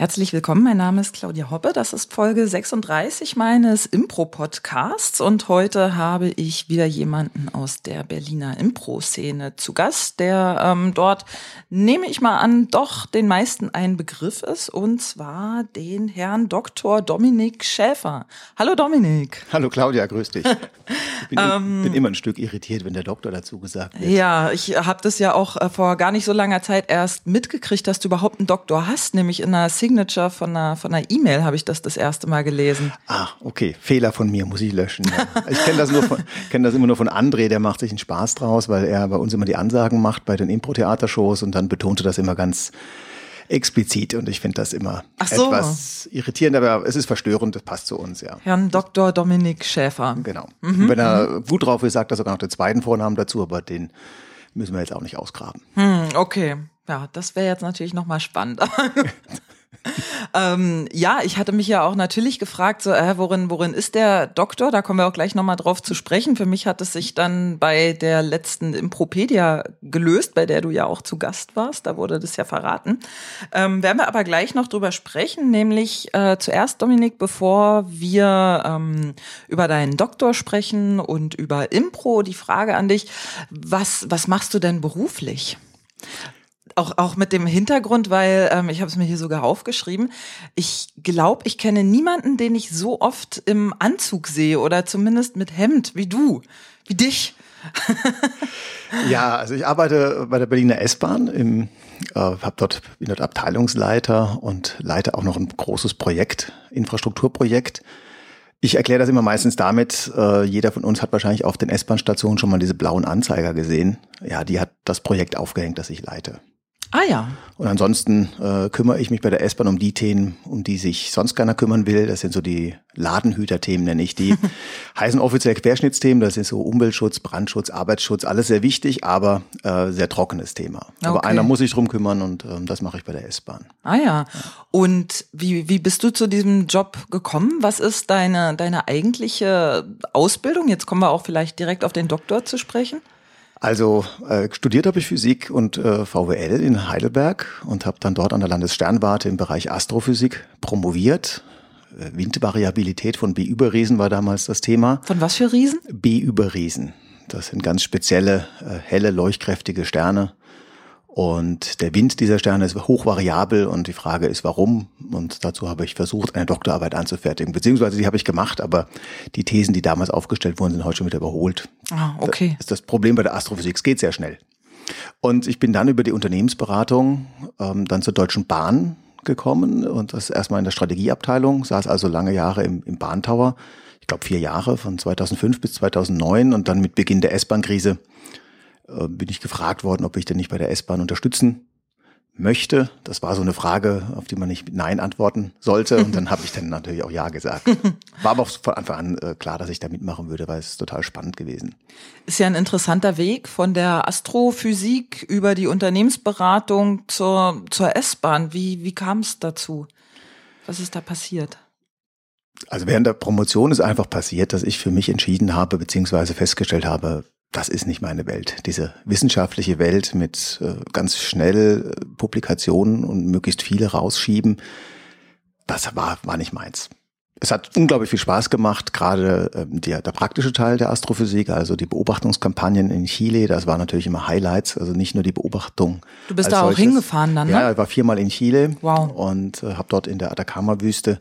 Herzlich willkommen, mein Name ist Claudia Hoppe. Das ist Folge 36 meines Impro-Podcasts und heute habe ich wieder jemanden aus der Berliner Impro-Szene zu Gast, der ähm, dort, nehme ich mal an, doch den meisten ein Begriff ist und zwar den Herrn Dr. Dominik Schäfer. Hallo Dominik. Hallo Claudia, grüß dich. Ich bin, ähm, bin immer ein Stück irritiert, wenn der Doktor dazu gesagt wird. Ja, ich habe das ja auch äh, vor gar nicht so langer Zeit erst mitgekriegt, dass du überhaupt einen Doktor hast, nämlich in einer Signature von einer von einer E-Mail habe ich das das erste Mal gelesen. Ah, okay, Fehler von mir muss ich löschen. Ja. Ich kenne das nur von kenne das immer nur von André, der macht sich einen Spaß draus, weil er bei uns immer die Ansagen macht bei den Impro-Theatershows und dann betonte das immer ganz explizit und ich finde das immer so. etwas irritierend, aber es ist verstörend, das passt zu uns, ja. Herrn Dr. Dominik Schäfer. Genau. Mhm. Wenn er mhm. gut drauf ist, sagt er sogar noch den zweiten Vornamen dazu, aber den müssen wir jetzt auch nicht ausgraben. Hm, okay. Ja, das wäre jetzt natürlich nochmal spannend. ähm, ja, ich hatte mich ja auch natürlich gefragt, so, äh, worin, worin ist der Doktor? Da kommen wir auch gleich nochmal drauf zu sprechen. Für mich hat es sich dann bei der letzten Impropedia gelöst, bei der du ja auch zu Gast warst. Da wurde das ja verraten. Ähm, werden wir aber gleich noch drüber sprechen, nämlich äh, zuerst, Dominik, bevor wir ähm, über deinen Doktor sprechen und über Impro, die Frage an dich, was, was machst du denn beruflich? Auch, auch mit dem Hintergrund, weil ähm, ich habe es mir hier sogar aufgeschrieben. Ich glaube, ich kenne niemanden, den ich so oft im Anzug sehe oder zumindest mit Hemd wie du, wie dich. ja, also ich arbeite bei der Berliner S-Bahn äh, habe dort bin dort Abteilungsleiter und leite auch noch ein großes Projekt, Infrastrukturprojekt. Ich erkläre das immer meistens damit, äh, jeder von uns hat wahrscheinlich auf den S-Bahn-Stationen schon mal diese blauen Anzeiger gesehen. Ja, die hat das Projekt aufgehängt, das ich leite. Ah ja. Und ansonsten äh, kümmere ich mich bei der S-Bahn um die Themen, um die sich sonst keiner kümmern will. Das sind so die Ladenhüter-Themen, nenne ich die. Heißen offiziell Querschnittsthemen, das sind so Umweltschutz, Brandschutz, Arbeitsschutz, alles sehr wichtig, aber äh, sehr trockenes Thema. Okay. Aber einer muss sich drum kümmern und ähm, das mache ich bei der S-Bahn. Ah ja. Und wie, wie bist du zu diesem Job gekommen? Was ist deine, deine eigentliche Ausbildung? Jetzt kommen wir auch vielleicht direkt auf den Doktor zu sprechen. Also äh, studiert habe ich Physik und äh, VWL in Heidelberg und habe dann dort an der Landessternwarte im Bereich Astrophysik promoviert. Äh, Windvariabilität von B-Überriesen war damals das Thema. Von was für Riesen? B-Überriesen. Das sind ganz spezielle, äh, helle, leuchtkräftige Sterne. Und der Wind dieser Sterne ist hochvariabel und die Frage ist, warum? Und dazu habe ich versucht, eine Doktorarbeit anzufertigen. Beziehungsweise die habe ich gemacht, aber die Thesen, die damals aufgestellt wurden, sind heute schon wieder überholt. Ah, okay. Das ist das Problem bei der Astrophysik. Es geht sehr schnell. Und ich bin dann über die Unternehmensberatung ähm, dann zur Deutschen Bahn gekommen und das erstmal in der Strategieabteilung, saß also lange Jahre im, im Bahntower. Ich glaube vier Jahre, von 2005 bis 2009 und dann mit Beginn der S-Bahn-Krise äh, bin ich gefragt worden, ob ich denn nicht bei der S-Bahn unterstützen möchte. Das war so eine Frage, auf die man nicht mit Nein antworten sollte. Und dann habe ich dann natürlich auch Ja gesagt. War aber auch von Anfang an äh, klar, dass ich da mitmachen würde, weil es total spannend gewesen. Ist ja ein interessanter Weg von der Astrophysik über die Unternehmensberatung zur, zur S-Bahn. Wie, wie kam es dazu? Was ist da passiert? Also während der Promotion ist einfach passiert, dass ich für mich entschieden habe, beziehungsweise festgestellt habe, das ist nicht meine Welt. Diese wissenschaftliche Welt mit äh, ganz schnell äh, Publikationen und möglichst viele rausschieben, das war, war nicht meins. Es hat unglaublich viel Spaß gemacht, gerade ähm, der, der praktische Teil der Astrophysik, also die Beobachtungskampagnen in Chile, das war natürlich immer Highlights, also nicht nur die Beobachtung. Du bist da auch solches. hingefahren dann, ne? Ja, ich war viermal in Chile wow. und äh, habe dort in der Atacama-Wüste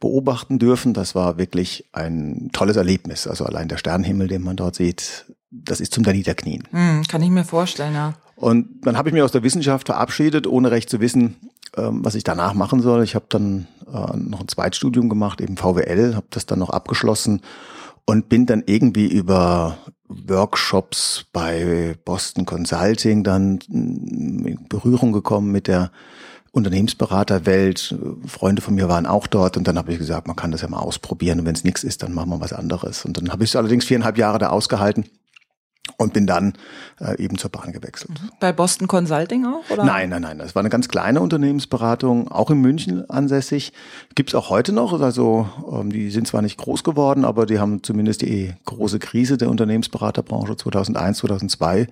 beobachten dürfen. Das war wirklich ein tolles Erlebnis. Also allein der Sternenhimmel, den man dort sieht, das ist zum Daniederknien. Hm, kann ich mir vorstellen, ja. Und dann habe ich mich aus der Wissenschaft verabschiedet, ohne recht zu wissen, ähm, was ich danach machen soll. Ich habe dann äh, noch ein Zweitstudium gemacht, eben VWL, habe das dann noch abgeschlossen und bin dann irgendwie über Workshops bei Boston Consulting dann in Berührung gekommen mit der Unternehmensberaterwelt. Freunde von mir waren auch dort und dann habe ich gesagt, man kann das ja mal ausprobieren und wenn es nichts ist, dann machen wir was anderes. Und dann habe ich es allerdings viereinhalb Jahre da ausgehalten und bin dann äh, eben zur Bahn gewechselt. Mhm. Bei Boston Consulting auch? Oder? Nein, nein, nein. Das war eine ganz kleine Unternehmensberatung, auch in München ansässig. Gibt's auch heute noch. Also ähm, die sind zwar nicht groß geworden, aber die haben zumindest die große Krise der Unternehmensberaterbranche 2001, 2002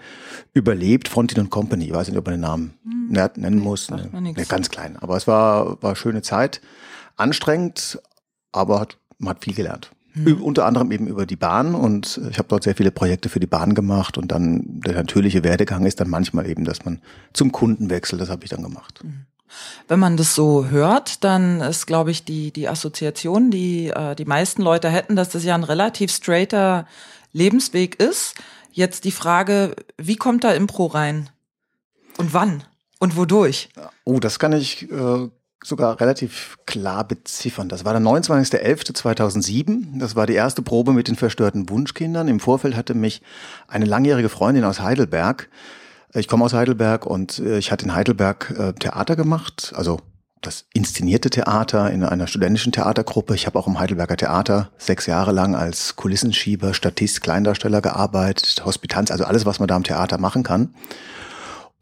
überlebt. Frontin Company, ich weiß nicht, ob man den Namen hm. nennen muss. Ne, ne, ganz klein. Aber es war, war schöne Zeit. Anstrengend, aber hat, man hat viel gelernt. Mhm. Unter anderem eben über die Bahn und ich habe dort sehr viele Projekte für die Bahn gemacht und dann der natürliche Werdegang ist dann manchmal eben, dass man zum Kunden wechselt. Das habe ich dann gemacht. Mhm. Wenn man das so hört, dann ist, glaube ich, die, die Assoziation, die äh, die meisten Leute hätten, dass das ja ein relativ straighter Lebensweg ist. Jetzt die Frage, wie kommt da Impro rein? Und wann? Und wodurch? Oh, das kann ich äh, sogar relativ klar beziffern. Das war der 29.11.2007. Das war die erste Probe mit den verstörten Wunschkindern. Im Vorfeld hatte mich eine langjährige Freundin aus Heidelberg, ich komme aus Heidelberg und äh, ich hatte in Heidelberg äh, Theater gemacht, also das inszenierte Theater in einer studentischen Theatergruppe. Ich habe auch im Heidelberger Theater sechs Jahre lang als Kulissenschieber, Statist, Kleindarsteller gearbeitet, Hospitanz, also alles, was man da im Theater machen kann.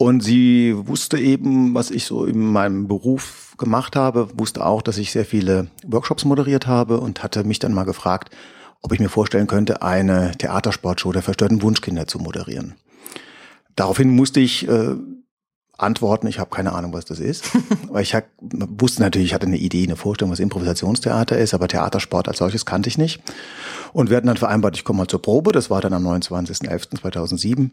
Und sie wusste eben, was ich so in meinem Beruf gemacht habe, wusste auch, dass ich sehr viele Workshops moderiert habe und hatte mich dann mal gefragt, ob ich mir vorstellen könnte, eine Theatersportshow der verstörten Wunschkinder zu moderieren. Daraufhin musste ich äh, antworten, ich habe keine Ahnung, was das ist. Weil ich hab, wusste natürlich, ich hatte eine Idee, eine Vorstellung, was Improvisationstheater ist, aber Theatersport als solches kannte ich nicht. Und wir hatten dann vereinbart, ich komme mal zur Probe, das war dann am 29.11.2007.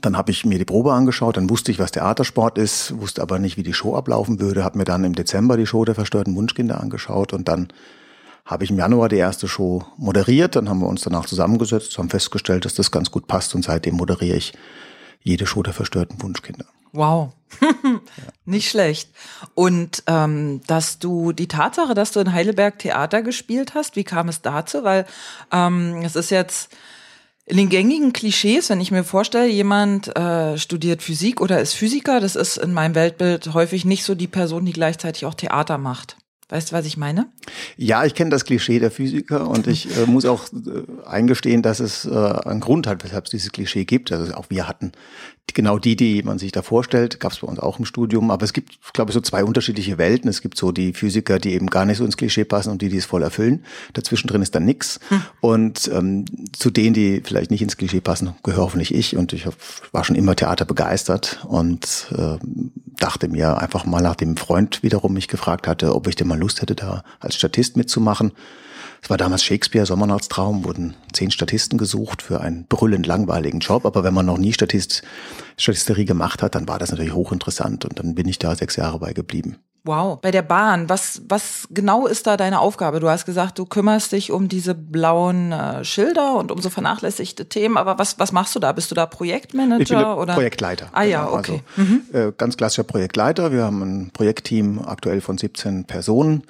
Dann habe ich mir die Probe angeschaut, dann wusste ich, was Theatersport ist, wusste aber nicht, wie die Show ablaufen würde, habe mir dann im Dezember die Show der verstörten Wunschkinder angeschaut und dann habe ich im Januar die erste Show moderiert, dann haben wir uns danach zusammengesetzt, haben festgestellt, dass das ganz gut passt und seitdem moderiere ich jede Show der verstörten Wunschkinder. Wow, nicht schlecht. Und ähm, dass du die Tatsache, dass du in Heidelberg Theater gespielt hast, wie kam es dazu? Weil ähm, es ist jetzt in den gängigen Klischees, wenn ich mir vorstelle, jemand äh, studiert Physik oder ist Physiker, das ist in meinem Weltbild häufig nicht so die Person, die gleichzeitig auch Theater macht. Weißt du, was ich meine? Ja, ich kenne das Klischee der Physiker und ich äh, muss auch äh, eingestehen, dass es äh, einen Grund hat, weshalb es dieses Klischee gibt. Also auch wir hatten genau die, die man sich da vorstellt, gab es bei uns auch im Studium. Aber es gibt, glaube ich, so zwei unterschiedliche Welten. Es gibt so die Physiker, die eben gar nicht so ins Klischee passen und die, die es voll erfüllen. Dazwischen drin ist dann nix. Hm. Und ähm, zu denen, die vielleicht nicht ins Klischee passen, gehöre hoffentlich ich. Und ich hab, war schon immer Theater begeistert und äh, dachte mir einfach mal, nachdem ein Freund wiederum mich gefragt hatte, ob ich denn mal Lust hätte, da als Statist mitzumachen. Es war damals Shakespeare, Sommernachtstraum, wurden zehn Statisten gesucht für einen brüllend langweiligen Job. Aber wenn man noch nie Statist, Statisterie gemacht hat, dann war das natürlich hochinteressant und dann bin ich da sechs Jahre bei geblieben. Wow. Bei der Bahn, was, was genau ist da deine Aufgabe? Du hast gesagt, du kümmerst dich um diese blauen äh, Schilder und um so vernachlässigte Themen, aber was, was machst du da? Bist du da Projektmanager ich bin oder? Projektleiter. Ah ja, genau. okay. Also, mhm. äh, ganz klassischer Projektleiter. Wir haben ein Projektteam aktuell von 17 Personen.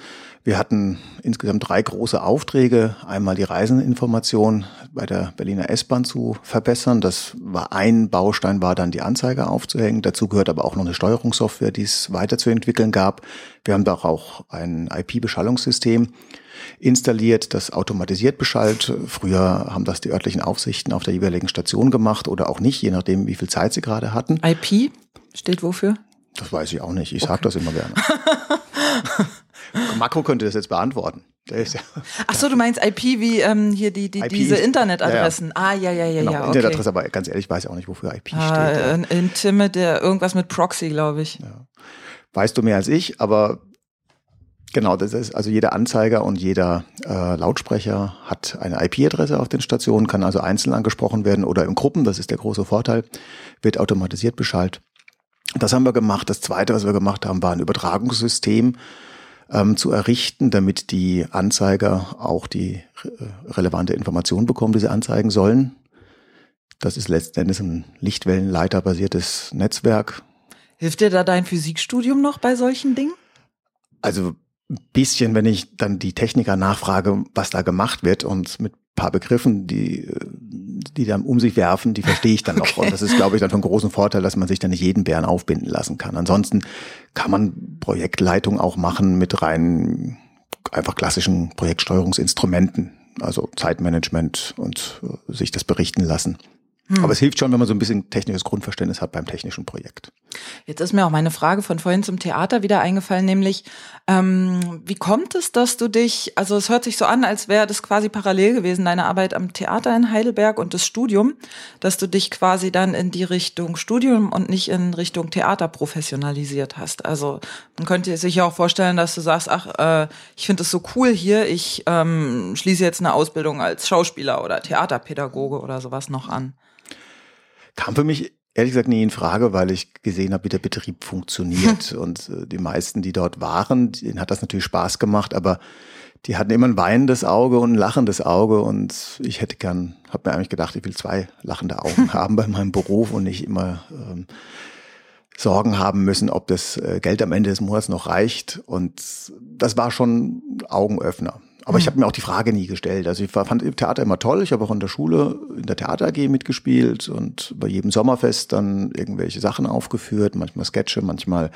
Wir hatten insgesamt drei große Aufträge. Einmal die Reiseninformation bei der Berliner S-Bahn zu verbessern. Das war ein Baustein, war dann die Anzeige aufzuhängen. Dazu gehört aber auch noch eine Steuerungssoftware, die es weiterzuentwickeln gab. Wir haben da auch ein IP-Beschallungssystem installiert, das automatisiert beschallt. Früher haben das die örtlichen Aufsichten auf der jeweiligen Station gemacht oder auch nicht, je nachdem, wie viel Zeit sie gerade hatten. IP steht wofür? Das weiß ich auch nicht. Ich okay. sage das immer gerne. Makro könnte das jetzt beantworten. Ja, Ach so, du meinst IP wie ähm, hier die, die diese Internetadressen. Ja, ja. Ah, ja, ja, ja, genau, ja. Okay. Internetadresse, aber ganz ehrlich, ich weiß auch nicht, wofür IP ah, steht. Ja. Intime, der irgendwas mit Proxy, glaube ich. Ja. Weißt du mehr als ich, aber genau, das ist also jeder Anzeiger und jeder äh, Lautsprecher hat eine IP-Adresse auf den Stationen, kann also einzeln angesprochen werden oder in Gruppen. Das ist der große Vorteil. Wird automatisiert Bescheid. Das haben wir gemacht. Das zweite, was wir gemacht haben, war ein Übertragungssystem ähm, zu errichten, damit die Anzeiger auch die äh, relevante Information bekommen, die sie anzeigen sollen. Das ist letzten Endes ein Lichtwellenleiter-basiertes Netzwerk. Hilft dir da dein Physikstudium noch bei solchen Dingen? Also ein bisschen, wenn ich dann die Techniker nachfrage, was da gemacht wird und mit paar Begriffen, die, die dann um sich werfen, die verstehe ich dann noch. Okay. Und das ist, glaube ich, dann von großem Vorteil, dass man sich dann nicht jeden Bären aufbinden lassen kann. Ansonsten kann man Projektleitung auch machen mit rein einfach klassischen Projektsteuerungsinstrumenten, also Zeitmanagement und sich das berichten lassen. Hm. Aber es hilft schon, wenn man so ein bisschen technisches Grundverständnis hat beim technischen Projekt. Jetzt ist mir auch meine Frage von vorhin zum Theater wieder eingefallen, nämlich ähm, wie kommt es, dass du dich, also es hört sich so an, als wäre das quasi parallel gewesen, deine Arbeit am Theater in Heidelberg und das Studium, dass du dich quasi dann in die Richtung Studium und nicht in Richtung Theater professionalisiert hast. Also man könnte sich ja auch vorstellen, dass du sagst, ach, äh, ich finde es so cool hier, ich ähm, schließe jetzt eine Ausbildung als Schauspieler oder Theaterpädagoge oder sowas noch an. Kam für mich ehrlich gesagt nie in Frage, weil ich gesehen habe, wie der Betrieb funktioniert. und äh, die meisten, die dort waren, denen hat das natürlich Spaß gemacht, aber die hatten immer ein weinendes Auge und ein lachendes Auge und ich hätte gern, habe mir eigentlich gedacht, ich will zwei lachende Augen haben bei meinem Beruf und nicht immer ähm, Sorgen haben müssen, ob das äh, Geld am Ende des Monats noch reicht. Und das war schon Augenöffner. Aber ich hm. habe mir auch die Frage nie gestellt. Also ich fand Theater immer toll. Ich habe auch in der Schule in der Theater AG mitgespielt und bei jedem Sommerfest dann irgendwelche Sachen aufgeführt, manchmal Sketche, manchmal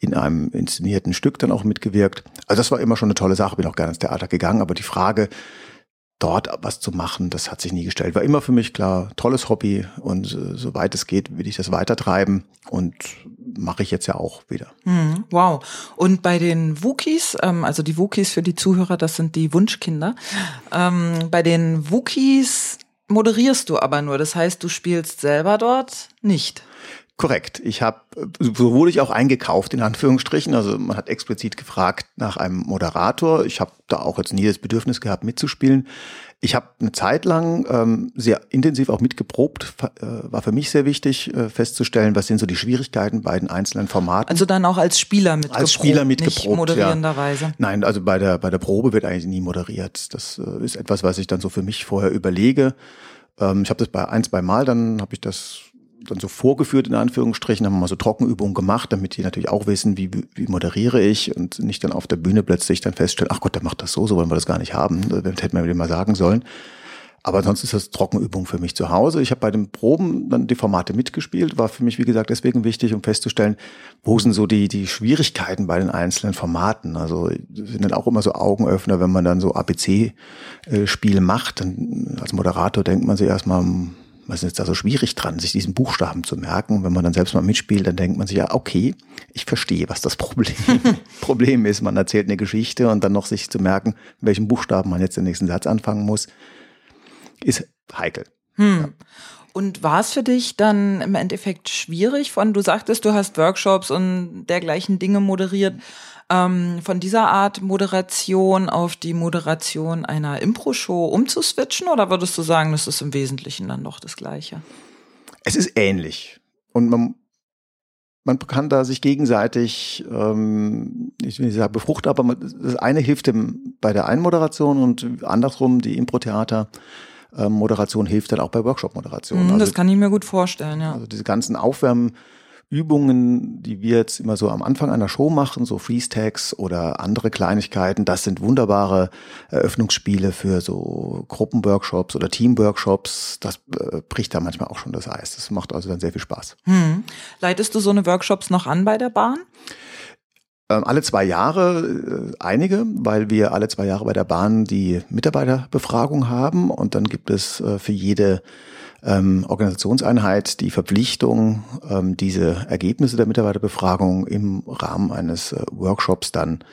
in einem inszenierten Stück dann auch mitgewirkt. Also das war immer schon eine tolle Sache. Bin auch gerne ins Theater gegangen. Aber die Frage, dort was zu machen, das hat sich nie gestellt. War immer für mich klar, tolles Hobby und äh, soweit es geht, will ich das weitertreiben und mache ich jetzt ja auch wieder. Mhm, wow. Und bei den Wookies, ähm, also die Wookies für die Zuhörer, das sind die Wunschkinder. Ähm, bei den Wookies moderierst du aber nur. Das heißt, du spielst selber dort nicht. Korrekt. Ich habe, so wurde ich auch eingekauft, in Anführungsstrichen. Also man hat explizit gefragt nach einem Moderator. Ich habe da auch jetzt nie das Bedürfnis gehabt, mitzuspielen. Ich habe eine Zeit lang ähm, sehr intensiv auch mitgeprobt. Äh, war für mich sehr wichtig äh, festzustellen, was sind so die Schwierigkeiten bei den einzelnen Formaten. Also dann auch als Spieler mitgeprobt, als Spieler mitgeprobt, nicht moderierenderweise. Ja. Nein, also bei der bei der Probe wird eigentlich nie moderiert. Das äh, ist etwas, was ich dann so für mich vorher überlege. Ähm, ich habe das bei ein, zwei Mal, dann habe ich das dann so vorgeführt, in Anführungsstrichen, haben wir mal so Trockenübungen gemacht, damit die natürlich auch wissen, wie, wie moderiere ich und nicht dann auf der Bühne plötzlich dann feststellen, ach Gott, der macht das so, so wollen wir das gar nicht haben. Das hätte man mir mal sagen sollen. Aber sonst ist das Trockenübung für mich zu Hause. Ich habe bei den Proben dann die Formate mitgespielt, war für mich, wie gesagt, deswegen wichtig, um festzustellen, wo sind so die, die Schwierigkeiten bei den einzelnen Formaten. Also sind dann auch immer so Augenöffner, wenn man dann so ABC-Spiel macht. Dann als Moderator denkt man sich erstmal, was ist jetzt da so schwierig dran, sich diesen Buchstaben zu merken? Wenn man dann selbst mal mitspielt, dann denkt man sich ja, okay, ich verstehe, was das Problem, Problem ist. Man erzählt eine Geschichte und dann noch sich zu merken, welchen Buchstaben man jetzt den nächsten Satz anfangen muss, ist heikel. Hm. Ja. Und war es für dich dann im Endeffekt schwierig von, du sagtest, du hast Workshops und dergleichen Dinge moderiert ähm, von dieser Art Moderation auf die Moderation einer Impro-Show umzuswitchen oder würdest du sagen, das ist im Wesentlichen dann doch das Gleiche? Es ist ähnlich. Und man, man kann da sich gegenseitig, ähm, ich will nicht sagen befruchten, aber man, das eine hilft dem bei der Einmoderation und andersrum die Impro-Theater. Moderation hilft dann auch bei Workshop-Moderation. Mhm, also, das kann ich mir gut vorstellen, ja. Also diese ganzen Aufwärmen, Übungen, die wir jetzt immer so am Anfang einer Show machen, so Freeze-Tags oder andere Kleinigkeiten, das sind wunderbare Eröffnungsspiele für so Gruppenworkshops oder Teamworkshops. Das äh, bricht da manchmal auch schon das Eis. Das macht also dann sehr viel Spaß. Hm. Leitest du so eine Workshops noch an bei der Bahn? Ähm, alle zwei Jahre äh, einige, weil wir alle zwei Jahre bei der Bahn die Mitarbeiterbefragung haben und dann gibt es äh, für jede ähm, Organisationseinheit die Verpflichtung, ähm, diese Ergebnisse der Mitarbeiterbefragung im Rahmen eines äh, Workshops dann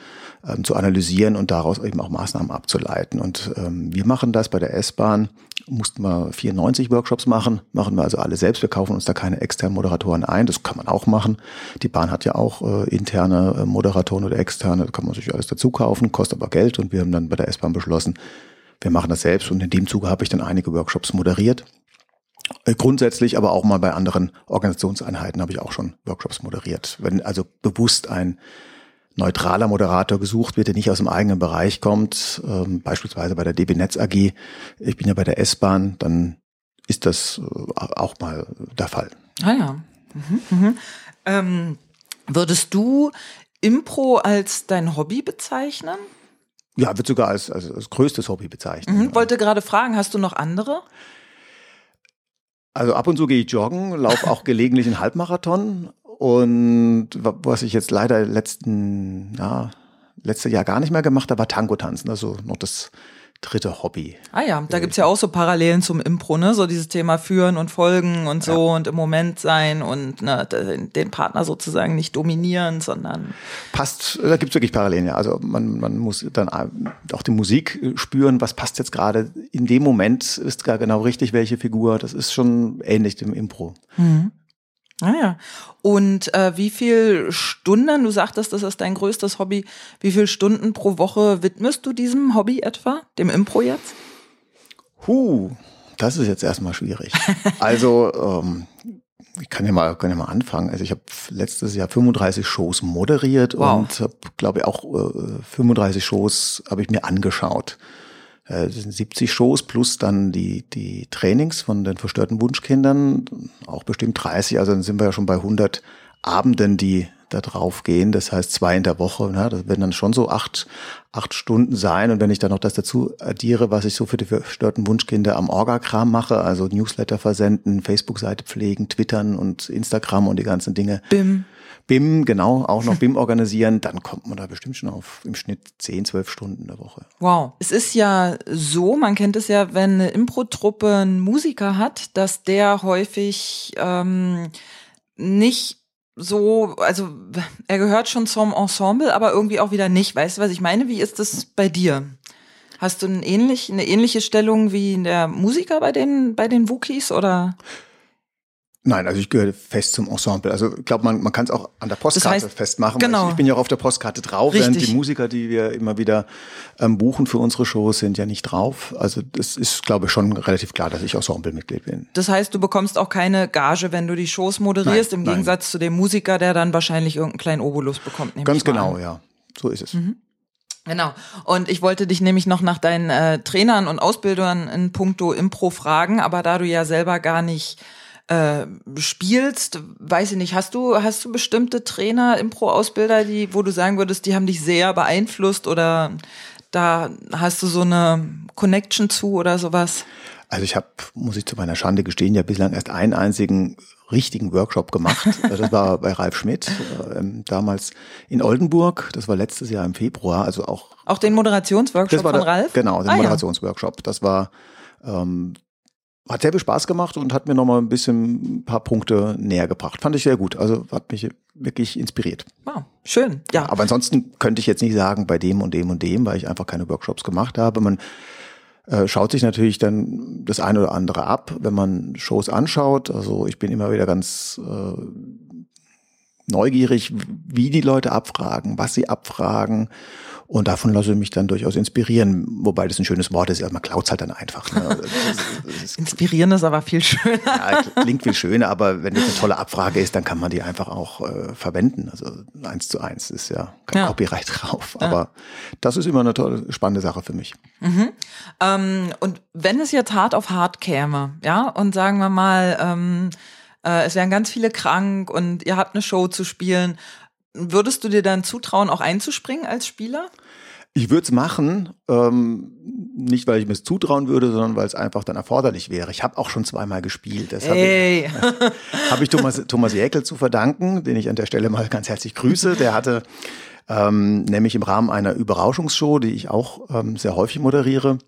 ähm, zu analysieren und daraus eben auch Maßnahmen abzuleiten. Und ähm, wir machen das bei der S-Bahn, mussten wir 94 Workshops machen, machen wir also alle selbst. Wir kaufen uns da keine externen Moderatoren ein, das kann man auch machen. Die Bahn hat ja auch äh, interne äh, Moderatoren oder externe, kann man sich alles dazu kaufen, kostet aber Geld und wir haben dann bei der S-Bahn beschlossen, wir machen das selbst und in dem Zuge habe ich dann einige Workshops moderiert grundsätzlich, aber auch mal bei anderen Organisationseinheiten habe ich auch schon Workshops moderiert. Wenn also bewusst ein neutraler Moderator gesucht wird, der nicht aus dem eigenen Bereich kommt, ähm, beispielsweise bei der DB Netz AG, ich bin ja bei der S-Bahn, dann ist das äh, auch mal der Fall. Ah ja. Mhm, mhm. Ähm, würdest du Impro als dein Hobby bezeichnen? Ja, wird sogar als, als, als größtes Hobby bezeichnen. Mhm, wollte gerade fragen, hast du noch andere? Also ab und zu gehe ich joggen, laufe auch gelegentlich einen Halbmarathon und was ich jetzt leider letzten, ja, letztes Jahr gar nicht mehr gemacht habe, war Tango tanzen. Also noch das dritte Hobby. Ah ja, da gibt's ja auch so Parallelen zum Impro, ne? So dieses Thema Führen und Folgen und so ja. und im Moment sein und ne, den Partner sozusagen nicht dominieren, sondern. Passt, da gibt's wirklich Parallelen, ja. Also man, man muss dann auch die Musik spüren, was passt jetzt gerade. In dem Moment ist gar genau richtig, welche Figur. Das ist schon ähnlich dem Impro. Mhm. Ah ja. Und äh, wie viel Stunden, du sagtest, das ist dein größtes Hobby, wie viele Stunden pro Woche widmest du diesem Hobby etwa, dem Impro jetzt? Huh, das ist jetzt erstmal schwierig. Also, ähm, ich kann ja mal, kann ja mal anfangen. Also ich habe letztes Jahr 35 Shows moderiert wow. und habe, glaube ich, auch äh, 35 Shows habe ich mir angeschaut. Äh, das sind 70 Shows plus dann die, die Trainings von den verstörten Wunschkindern, auch bestimmt 30, also dann sind wir ja schon bei 100 Abenden, die da drauf gehen. Das heißt zwei in der Woche. Ne? Das werden dann schon so acht, acht Stunden sein. Und wenn ich dann noch das dazu addiere, was ich so für die verstörten Wunschkinder am Orga-Kram mache, also Newsletter versenden, Facebook-Seite pflegen, Twittern und Instagram und die ganzen Dinge. BIM. BIM, genau, auch noch BIM organisieren, dann kommt man da bestimmt schon auf im Schnitt 10, 12 Stunden in der Woche. Wow. Es ist ja so, man kennt es ja, wenn eine Impro-Truppe einen Musiker hat, dass der häufig ähm, nicht so, also er gehört schon zum Ensemble, aber irgendwie auch wieder nicht. Weißt du, was ich meine? Wie ist das bei dir? Hast du ein ähnlich, eine ähnliche Stellung wie der Musiker bei den, bei den Wookies oder? Nein, also ich gehöre fest zum Ensemble. Also ich glaube, man, man kann es auch an der Postkarte das heißt, festmachen. Genau. Ich bin ja auch auf der Postkarte drauf, Richtig. während die Musiker, die wir immer wieder ähm, buchen für unsere Shows, sind ja nicht drauf. Also das ist, glaube ich, schon relativ klar, dass ich Ensemble-Mitglied bin. Das heißt, du bekommst auch keine Gage, wenn du die Shows moderierst, nein, im Gegensatz nein. zu dem Musiker, der dann wahrscheinlich irgendeinen kleinen Obolus bekommt. Ganz genau, an. ja. So ist es. Mhm. Genau. Und ich wollte dich nämlich noch nach deinen äh, Trainern und Ausbildern in puncto Impro fragen, aber da du ja selber gar nicht äh, spielst, weiß ich nicht, hast du, hast du bestimmte Trainer, Impro-Ausbilder, die, wo du sagen würdest, die haben dich sehr beeinflusst oder da hast du so eine Connection zu oder sowas? Also ich habe, muss ich zu meiner Schande gestehen, ja bislang erst einen einzigen richtigen Workshop gemacht. Das war bei Ralf Schmidt, äh, damals in Oldenburg. Das war letztes Jahr im Februar. Also auch. Auch den Moderationsworkshop von Ralf? Genau, den ah, Moderationsworkshop. Das war ähm, hat sehr viel Spaß gemacht und hat mir nochmal ein bisschen ein paar Punkte näher gebracht. Fand ich sehr gut. Also hat mich wirklich inspiriert. Wow, schön. Ja. Aber ansonsten könnte ich jetzt nicht sagen, bei dem und dem und dem, weil ich einfach keine Workshops gemacht habe. Man äh, schaut sich natürlich dann das eine oder andere ab, wenn man Shows anschaut. Also ich bin immer wieder ganz äh, neugierig, wie die Leute abfragen, was sie abfragen und davon lasse ich mich dann durchaus inspirieren, wobei das ein schönes Wort ist. Also man klaut halt dann einfach. Ne? ist, inspirieren ist aber viel schöner. Ja, klingt viel schöner, aber wenn das eine tolle Abfrage ist, dann kann man die einfach auch äh, verwenden. Also eins zu eins ist ja kein ja. Copyright drauf. Aber ja. das ist immer eine tolle, spannende Sache für mich. Mhm. Ähm, und wenn es jetzt hart auf hart käme, ja, und sagen wir mal, ähm, äh, es wären ganz viele krank und ihr habt eine Show zu spielen. Würdest du dir dann zutrauen, auch einzuspringen als Spieler? Ich würde es machen, ähm, nicht weil ich mir es zutrauen würde, sondern weil es einfach dann erforderlich wäre. Ich habe auch schon zweimal gespielt. Das habe ich, hab ich Thomas, Thomas Jäckel zu verdanken, den ich an der Stelle mal ganz herzlich grüße. Der hatte ähm, nämlich im Rahmen einer Überraschungsshow, die ich auch ähm, sehr häufig moderiere,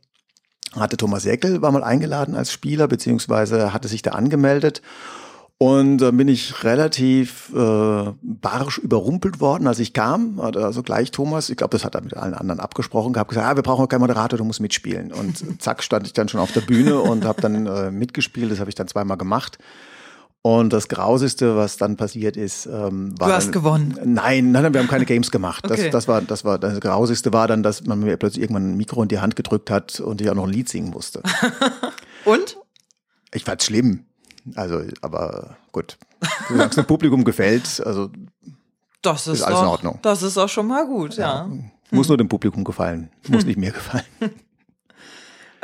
hatte Thomas Jäckel, war mal eingeladen als Spieler, beziehungsweise hatte sich da angemeldet und dann bin ich relativ äh, barsch überrumpelt worden, als ich kam. Also gleich Thomas, ich glaube, das hat er mit allen anderen abgesprochen gehabt, gesagt, ah, wir brauchen keinen Moderator, du musst mitspielen. Und zack, stand ich dann schon auf der Bühne und habe dann äh, mitgespielt. Das habe ich dann zweimal gemacht. Und das Grausigste, was dann passiert ist, ähm, war. Du hast dann, gewonnen. Nein, nein, wir haben keine Games gemacht. Das, okay. das war, das war, das Grausigste war dann, dass man mir plötzlich irgendwann ein Mikro in die Hand gedrückt hat und ich auch noch ein Lied singen musste. und? Ich fand's schlimm. Also, aber gut. Du sagst, dem Publikum gefällt, also das ist, ist alles doch, in Ordnung. Das ist auch schon mal gut, ja. ja. Muss nur dem Publikum gefallen, muss hm. nicht mir gefallen.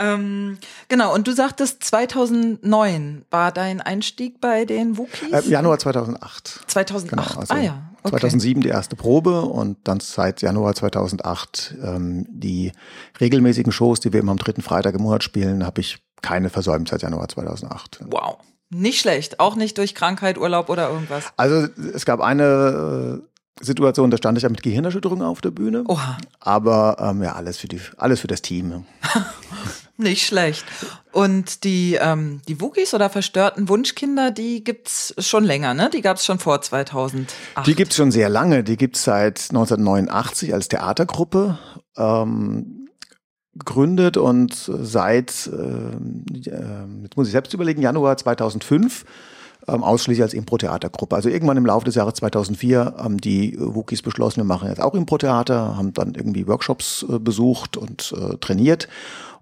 Ähm, genau, und du sagtest 2009 war dein Einstieg bei den Wookies? Äh, Januar 2008. 2008, genau, also ah ja. Okay. 2007 die erste Probe und dann seit Januar 2008 ähm, die regelmäßigen Shows, die wir immer am dritten Freitag im Monat spielen, habe ich keine versäumt seit Januar 2008. Wow. Nicht schlecht, auch nicht durch Krankheit, Urlaub oder irgendwas. Also es gab eine äh, Situation, da stand ich ja mit Gehirnerschütterung auf der Bühne. Oha. Aber ähm, ja, alles für die, alles für das Team. Nicht schlecht. Und die, ähm, die Wookies oder verstörten Wunschkinder, die gibt's schon länger, ne? Die gab's schon vor 2008. Die gibt's schon sehr lange. Die gibt's seit 1989 als Theatergruppe. Ähm, gegründet und seit, äh, jetzt muss ich selbst überlegen, Januar 2005 ähm, ausschließlich als Impro-Theatergruppe. Also irgendwann im Laufe des Jahres 2004 haben die Wookies beschlossen, wir machen jetzt auch Impro-Theater, haben dann irgendwie Workshops äh, besucht und äh, trainiert.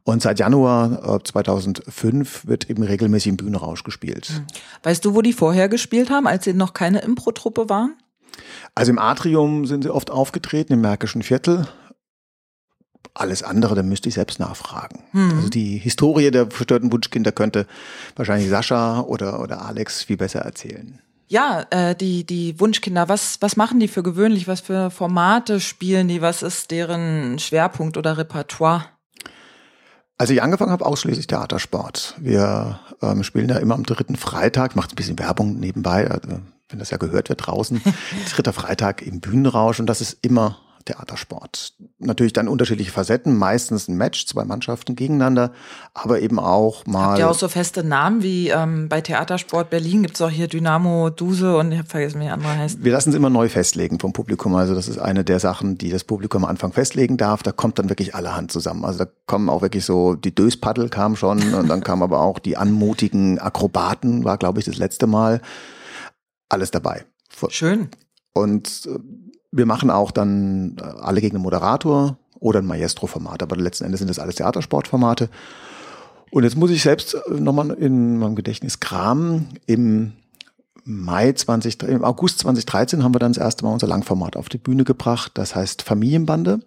Und seit Januar äh, 2005 wird eben regelmäßig im Bühnenrausch gespielt. Hm. Weißt du, wo die vorher gespielt haben, als sie noch keine Impro-Truppe waren? Also im Atrium sind sie oft aufgetreten, im Märkischen Viertel. Alles andere, da müsste ich selbst nachfragen. Hm. Also die Historie der verstörten Wunschkinder könnte wahrscheinlich Sascha oder, oder Alex viel besser erzählen. Ja, äh, die, die Wunschkinder, was, was machen die für gewöhnlich? Was für Formate spielen die? Was ist deren Schwerpunkt oder Repertoire? Als ich angefangen habe, ausschließlich Theatersport. Wir ähm, spielen da immer am dritten Freitag, macht ein bisschen Werbung nebenbei, also, wenn das ja gehört wird draußen. Dritter Freitag im Bühnenrausch und das ist immer Theatersport. Natürlich dann unterschiedliche Facetten, meistens ein Match, zwei Mannschaften gegeneinander, aber eben auch mal. Habt ihr auch so feste Namen wie ähm, bei Theatersport Berlin gibt es auch hier Dynamo Duse und ich habe vergessen, wie die andere heißt. Wir lassen es immer neu festlegen vom Publikum. Also das ist eine der Sachen, die das Publikum am Anfang festlegen darf. Da kommt dann wirklich allerhand zusammen. Also da kommen auch wirklich so, die Döspaddel kam schon und dann kam aber auch die anmutigen Akrobaten, war glaube ich das letzte Mal. Alles dabei. Schön. Und äh, wir machen auch dann äh, alle gegen einen Moderator oder ein Maestro-Format, aber letzten Endes sind das alles Theatersportformate. Und jetzt muss ich selbst äh, nochmal in meinem Gedächtnis kramen. Im Mai 20, im August 2013 haben wir dann das erste Mal unser Langformat auf die Bühne gebracht. Das heißt Familienbande.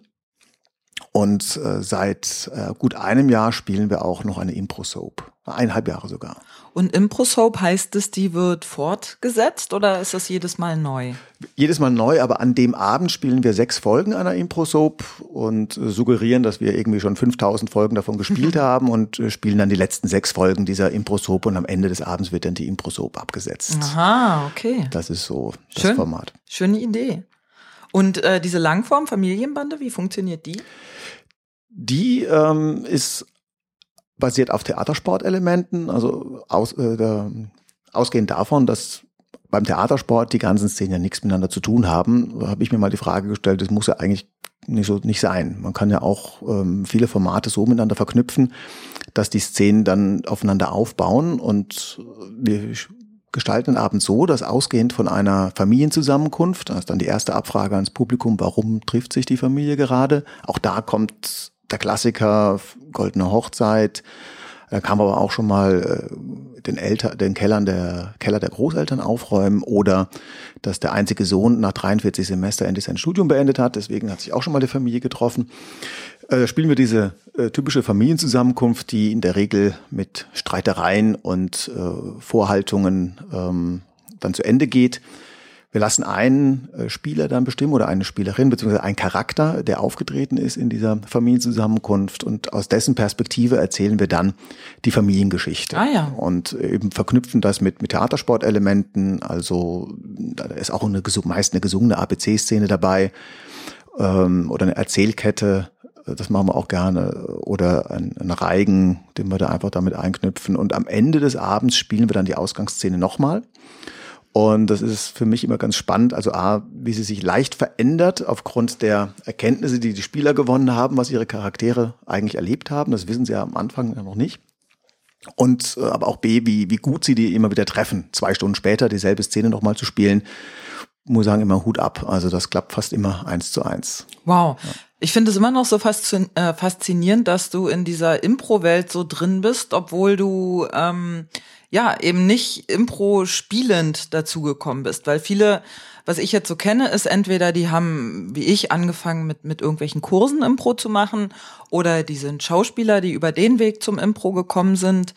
Und äh, seit äh, gut einem Jahr spielen wir auch noch eine Impro-Soap. Eineinhalb Jahre sogar. Und Impro-Soap heißt es, die wird fortgesetzt oder ist das jedes Mal neu? Jedes Mal neu, aber an dem Abend spielen wir sechs Folgen einer Impro-Soap und suggerieren, dass wir irgendwie schon 5000 Folgen davon gespielt haben und äh, spielen dann die letzten sechs Folgen dieser Impro-Soap und am Ende des Abends wird dann die Impro-Soap abgesetzt. Aha, okay. Das ist so das Schön. Format. Schöne Idee. Und äh, diese Langform Familienbande, wie funktioniert die? Die ähm, ist basiert auf Theatersportelementen, also aus, äh, der, ausgehend davon, dass beim Theatersport die ganzen Szenen ja nichts miteinander zu tun haben, habe ich mir mal die Frage gestellt, das muss ja eigentlich nicht so nicht sein. Man kann ja auch ähm, viele Formate so miteinander verknüpfen, dass die Szenen dann aufeinander aufbauen und wir gestalten den Abend so, dass ausgehend von einer Familienzusammenkunft, da ist dann die erste Abfrage ans Publikum, warum trifft sich die Familie gerade? Auch da kommt der Klassiker, Goldene Hochzeit. Da kam aber auch schon mal äh, den, Eltern, den Kellern der, Keller der Großeltern aufräumen oder dass der einzige Sohn nach 43 Semester endlich sein Studium beendet hat. Deswegen hat sich auch schon mal die Familie getroffen. Äh, spielen wir diese äh, typische Familienzusammenkunft, die in der Regel mit Streitereien und äh, Vorhaltungen ähm, dann zu Ende geht. Wir lassen einen äh, Spieler dann bestimmen oder eine Spielerin, beziehungsweise einen Charakter, der aufgetreten ist in dieser Familienzusammenkunft und aus dessen Perspektive erzählen wir dann die Familiengeschichte. Ah, ja. Und eben verknüpfen das mit, mit Theatersportelementen, also da ist auch eine, meist eine gesungene ABC-Szene dabei ähm, oder eine Erzählkette, das machen wir auch gerne. Oder ein, ein Reigen, den wir da einfach damit einknüpfen. Und am Ende des Abends spielen wir dann die Ausgangsszene nochmal. Und das ist für mich immer ganz spannend. Also A, wie sie sich leicht verändert aufgrund der Erkenntnisse, die die Spieler gewonnen haben, was ihre Charaktere eigentlich erlebt haben. Das wissen sie ja am Anfang noch nicht. Und äh, aber auch B, wie, wie gut sie die immer wieder treffen. Zwei Stunden später dieselbe Szene nochmal zu spielen, muss sagen, immer Hut ab. Also das klappt fast immer eins zu eins. Wow. Ja. Ich finde es immer noch so äh, faszinierend, dass du in dieser Impro-Welt so drin bist, obwohl du ähm, ja, eben nicht Impro spielend dazugekommen bist, weil viele, was ich jetzt so kenne, ist entweder die haben, wie ich, angefangen mit, mit irgendwelchen Kursen Impro zu machen oder die sind Schauspieler, die über den Weg zum Impro gekommen sind.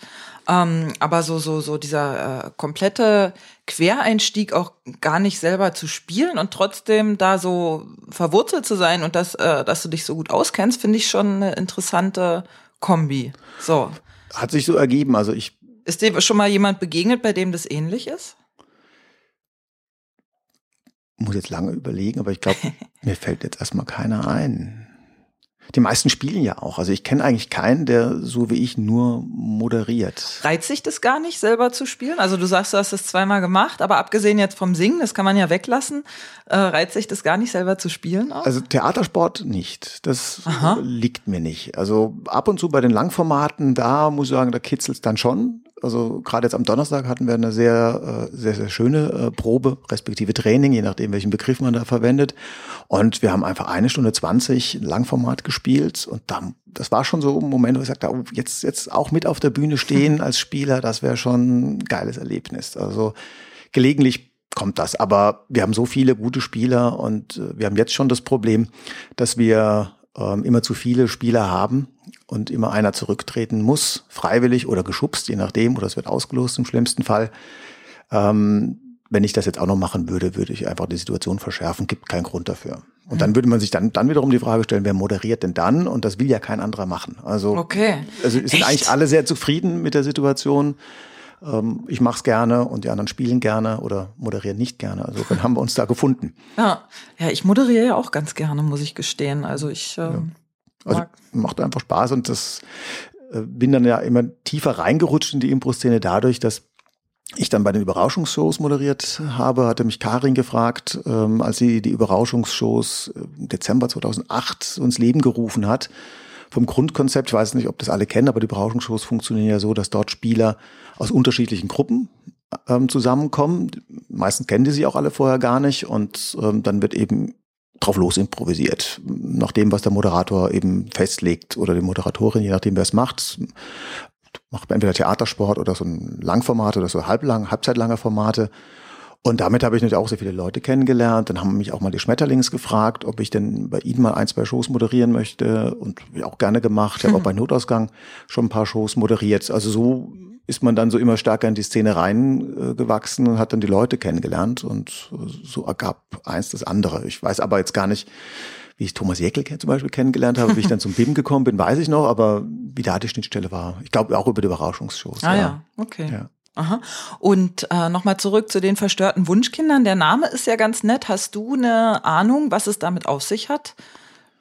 Ähm, aber so, so, so dieser äh, komplette Quereinstieg auch gar nicht selber zu spielen und trotzdem da so verwurzelt zu sein und das, äh, dass du dich so gut auskennst, finde ich schon eine interessante Kombi. So. Hat sich so ergeben. Also ich ist dir schon mal jemand begegnet, bei dem das ähnlich ist? Muss jetzt lange überlegen, aber ich glaube, mir fällt jetzt erstmal keiner ein. Die meisten spielen ja auch. Also ich kenne eigentlich keinen, der so wie ich nur moderiert. Reizt sich das gar nicht, selber zu spielen? Also du sagst, du hast das zweimal gemacht, aber abgesehen jetzt vom Singen, das kann man ja weglassen, äh, reizt sich das gar nicht, selber zu spielen? Auch? Also Theatersport nicht. Das Aha. liegt mir nicht. Also ab und zu bei den Langformaten, da muss ich sagen, da kitzelt es dann schon. Also gerade jetzt am Donnerstag hatten wir eine sehr, äh, sehr, sehr schöne äh, Probe, respektive Training, je nachdem, welchen Begriff man da verwendet. Und wir haben einfach eine Stunde zwanzig Langformat gespielt. Und dann, das war schon so ein Moment, wo ich sagte, oh, jetzt, jetzt auch mit auf der Bühne stehen als Spieler, das wäre schon ein geiles Erlebnis. Also gelegentlich kommt das. Aber wir haben so viele gute Spieler und äh, wir haben jetzt schon das Problem, dass wir ähm, immer zu viele Spieler haben und immer einer zurücktreten muss, freiwillig oder geschubst, je nachdem, oder es wird ausgelost im schlimmsten Fall. Ähm, wenn ich das jetzt auch noch machen würde, würde ich einfach die Situation verschärfen, gibt keinen Grund dafür. Und dann würde man sich dann, dann wiederum die Frage stellen, wer moderiert denn dann? Und das will ja kein anderer machen. Also, okay. also sind Echt? eigentlich alle sehr zufrieden mit der Situation. Ähm, ich mache es gerne und die anderen spielen gerne oder moderieren nicht gerne. Also dann haben wir uns da gefunden. Ja, ja, ich moderiere ja auch ganz gerne, muss ich gestehen. Also ich ähm, ja. also, macht einfach Spaß und das äh, bin dann ja immer tiefer reingerutscht in die Impro-Szene dadurch, dass ich dann bei den Überraschungsshows moderiert habe, hatte mich Karin gefragt, ähm, als sie die Überraschungsshows im Dezember 2008 ins Leben gerufen hat. Vom Grundkonzept, ich weiß nicht, ob das alle kennen, aber die Überraschungsshows funktionieren ja so, dass dort Spieler aus unterschiedlichen Gruppen ähm, zusammenkommen. Meistens kennen die sie auch alle vorher gar nicht und ähm, dann wird eben drauf los improvisiert, nach dem, was der Moderator eben festlegt oder die Moderatorin, je nachdem, wer es macht macht entweder Theatersport oder so ein Langformat oder so halblang, halbzeitlange Formate. Und damit habe ich natürlich auch sehr viele Leute kennengelernt. Dann haben mich auch mal die Schmetterlings gefragt, ob ich denn bei ihnen mal ein, zwei Shows moderieren möchte. Und ich auch gerne gemacht. Ich habe auch bei Notausgang schon ein paar Shows moderiert. Also so ist man dann so immer stärker in die Szene reingewachsen und hat dann die Leute kennengelernt. Und so ergab eins das andere. Ich weiß aber jetzt gar nicht, wie ich Thomas Jäckel zum Beispiel kennengelernt habe, wie ich dann zum BIM gekommen bin, weiß ich noch, aber wie da die Schnittstelle war. Ich glaube auch über die Überraschungsshows. Ah ja, ja. okay. Ja. Aha. Und äh, nochmal zurück zu den verstörten Wunschkindern. Der Name ist ja ganz nett. Hast du eine Ahnung, was es damit auf sich hat?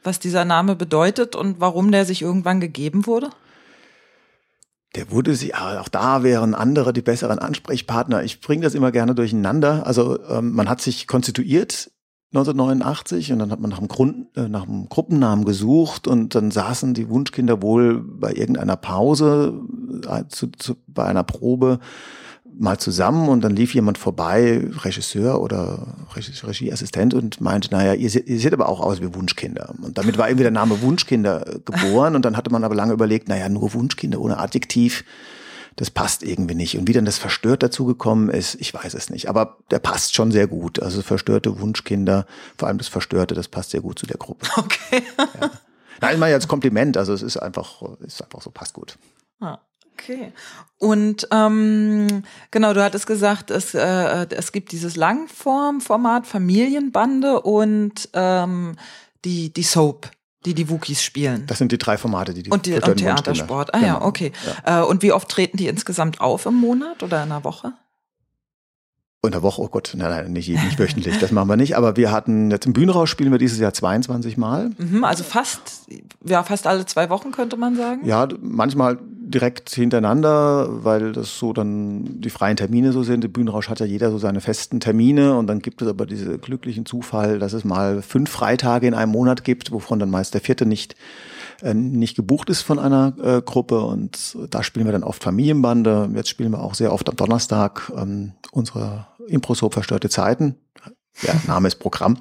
Was dieser Name bedeutet und warum der sich irgendwann gegeben wurde? Der wurde sich, auch da wären andere die besseren Ansprechpartner. Ich bringe das immer gerne durcheinander. Also ähm, man hat sich konstituiert 1989 und dann hat man nach einem, Grund, äh, nach einem Gruppennamen gesucht und dann saßen die Wunschkinder wohl bei irgendeiner Pause, äh, zu, zu, bei einer Probe mal zusammen und dann lief jemand vorbei, Regisseur oder Regieassistent und meinte, naja, ihr, ihr seht aber auch aus wie Wunschkinder. Und damit war irgendwie der Name Wunschkinder geboren und dann hatte man aber lange überlegt, naja, nur Wunschkinder ohne Adjektiv das passt irgendwie nicht. Und wie dann das Verstört dazugekommen ist, ich weiß es nicht. Aber der passt schon sehr gut. Also verstörte Wunschkinder, vor allem das Verstörte, das passt sehr gut zu der Gruppe. Okay. Ja. Nein, mal als Kompliment. Also es ist einfach, ist einfach so, passt gut. Ah. Okay. Und ähm, genau, du hattest gesagt, es, äh, es gibt dieses Langform-Format Familienbande und ähm, die, die Soap die die Wookies spielen. Das sind die drei Formate, die die Und, die, und Theatersport. Ah genau. ja, okay. Ja. Äh, und wie oft treten die insgesamt auf im Monat oder in der Woche? In der Woche, oh Gott, nein, nein, nicht, nicht wöchentlich, das machen wir nicht. Aber wir hatten, jetzt im Bühnenraus spielen wir dieses Jahr 22 Mal. Mhm, also fast, ja, fast alle zwei Wochen könnte man sagen. Ja, manchmal direkt hintereinander, weil das so dann die freien Termine so sind. Im Bühnenrausch hat ja jeder so seine festen Termine und dann gibt es aber diese glücklichen Zufall, dass es mal fünf Freitage in einem Monat gibt, wovon dann meist der vierte nicht äh, nicht gebucht ist von einer äh, Gruppe und da spielen wir dann oft Familienbande. Jetzt spielen wir auch sehr oft am Donnerstag ähm, unsere Impro-Soap Verstörte Zeiten. Ja, Name ist Programm.